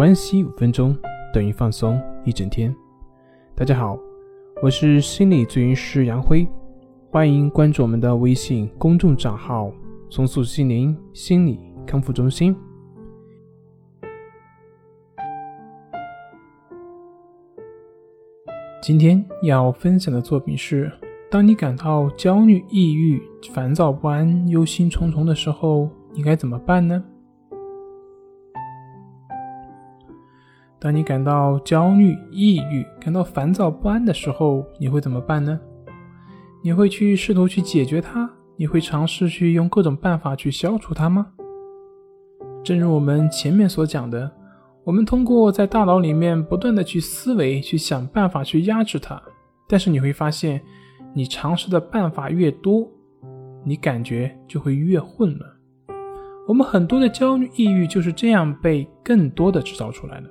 关系五分钟等于放松一整天。大家好，我是心理咨询师杨辉，欢迎关注我们的微信公众账号“松塑心灵心理康复中心”。今天要分享的作品是：当你感到焦虑、抑郁、烦躁不安、忧心忡忡的时候，你该怎么办呢？当你感到焦虑、抑郁、感到烦躁不安的时候，你会怎么办呢？你会去试图去解决它？你会尝试去用各种办法去消除它吗？正如我们前面所讲的，我们通过在大脑里面不断的去思维，去想办法去压制它。但是你会发现，你尝试的办法越多，你感觉就会越混乱。我们很多的焦虑、抑郁就是这样被更多的制造出来的。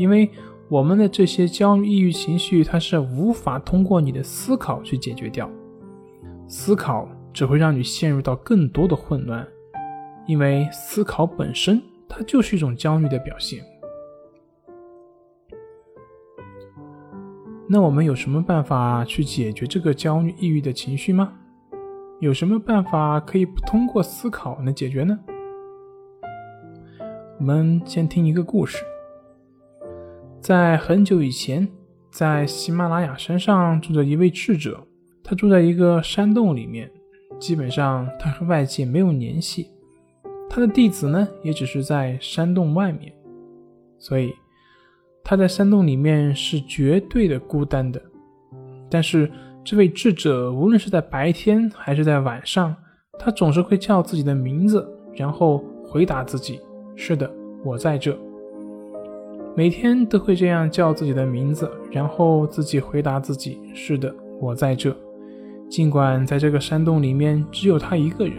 因为我们的这些焦虑、抑郁情绪，它是无法通过你的思考去解决掉，思考只会让你陷入到更多的混乱，因为思考本身它就是一种焦虑的表现。那我们有什么办法去解决这个焦虑、抑郁的情绪吗？有什么办法可以不通过思考来解决呢？我们先听一个故事。在很久以前，在喜马拉雅山上住着一位智者，他住在一个山洞里面，基本上他和外界没有联系。他的弟子呢，也只是在山洞外面，所以他在山洞里面是绝对的孤单的。但是这位智者，无论是在白天还是在晚上，他总是会叫自己的名字，然后回答自己：“是的，我在这。”每天都会这样叫自己的名字，然后自己回答自己：“是的，我在这。”尽管在这个山洞里面只有他一个人，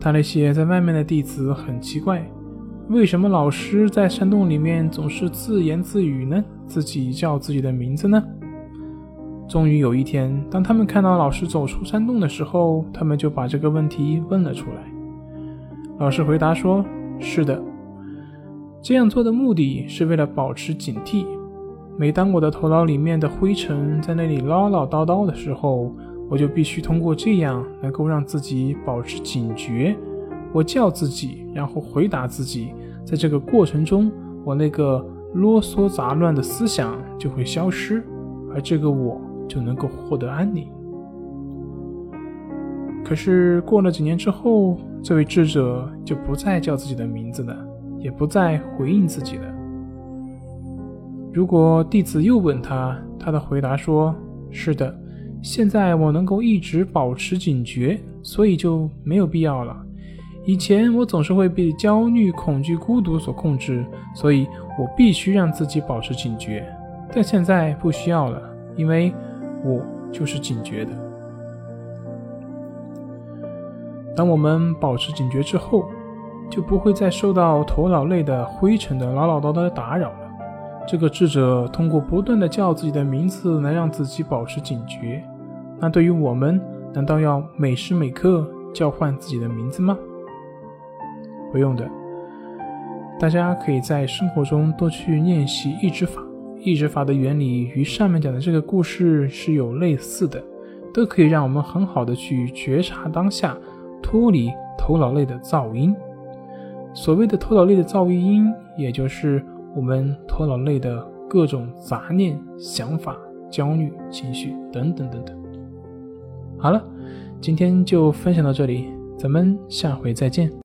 他那些在外面的弟子很奇怪，为什么老师在山洞里面总是自言自语呢？自己叫自己的名字呢？终于有一天，当他们看到老师走出山洞的时候，他们就把这个问题问了出来。老师回答说：“是的。”这样做的目的是为了保持警惕。每当我的头脑里面的灰尘在那里唠唠叨叨的时候，我就必须通过这样能够让自己保持警觉。我叫自己，然后回答自己，在这个过程中，我那个啰嗦杂乱的思想就会消失，而这个我就能够获得安宁。可是过了几年之后，这位智者就不再叫自己的名字了。也不再回应自己了。如果弟子又问他，他的回答说：“是的，现在我能够一直保持警觉，所以就没有必要了。以前我总是会被焦虑、恐惧、孤独所控制，所以我必须让自己保持警觉。但现在不需要了，因为我就是警觉的。当我们保持警觉之后。”就不会再受到头脑内的灰尘的唠唠叨叨的打扰了。这个智者通过不断的叫自己的名字来让自己保持警觉。那对于我们，难道要每时每刻叫唤自己的名字吗？不用的。大家可以在生活中多去练习意志法。意志法的原理与上面讲的这个故事是有类似的，都可以让我们很好的去觉察当下，脱离头脑内的噪音。所谓的头脑内的噪音，也就是我们头脑内的各种杂念、想法、焦虑情绪等等等等。好了，今天就分享到这里，咱们下回再见。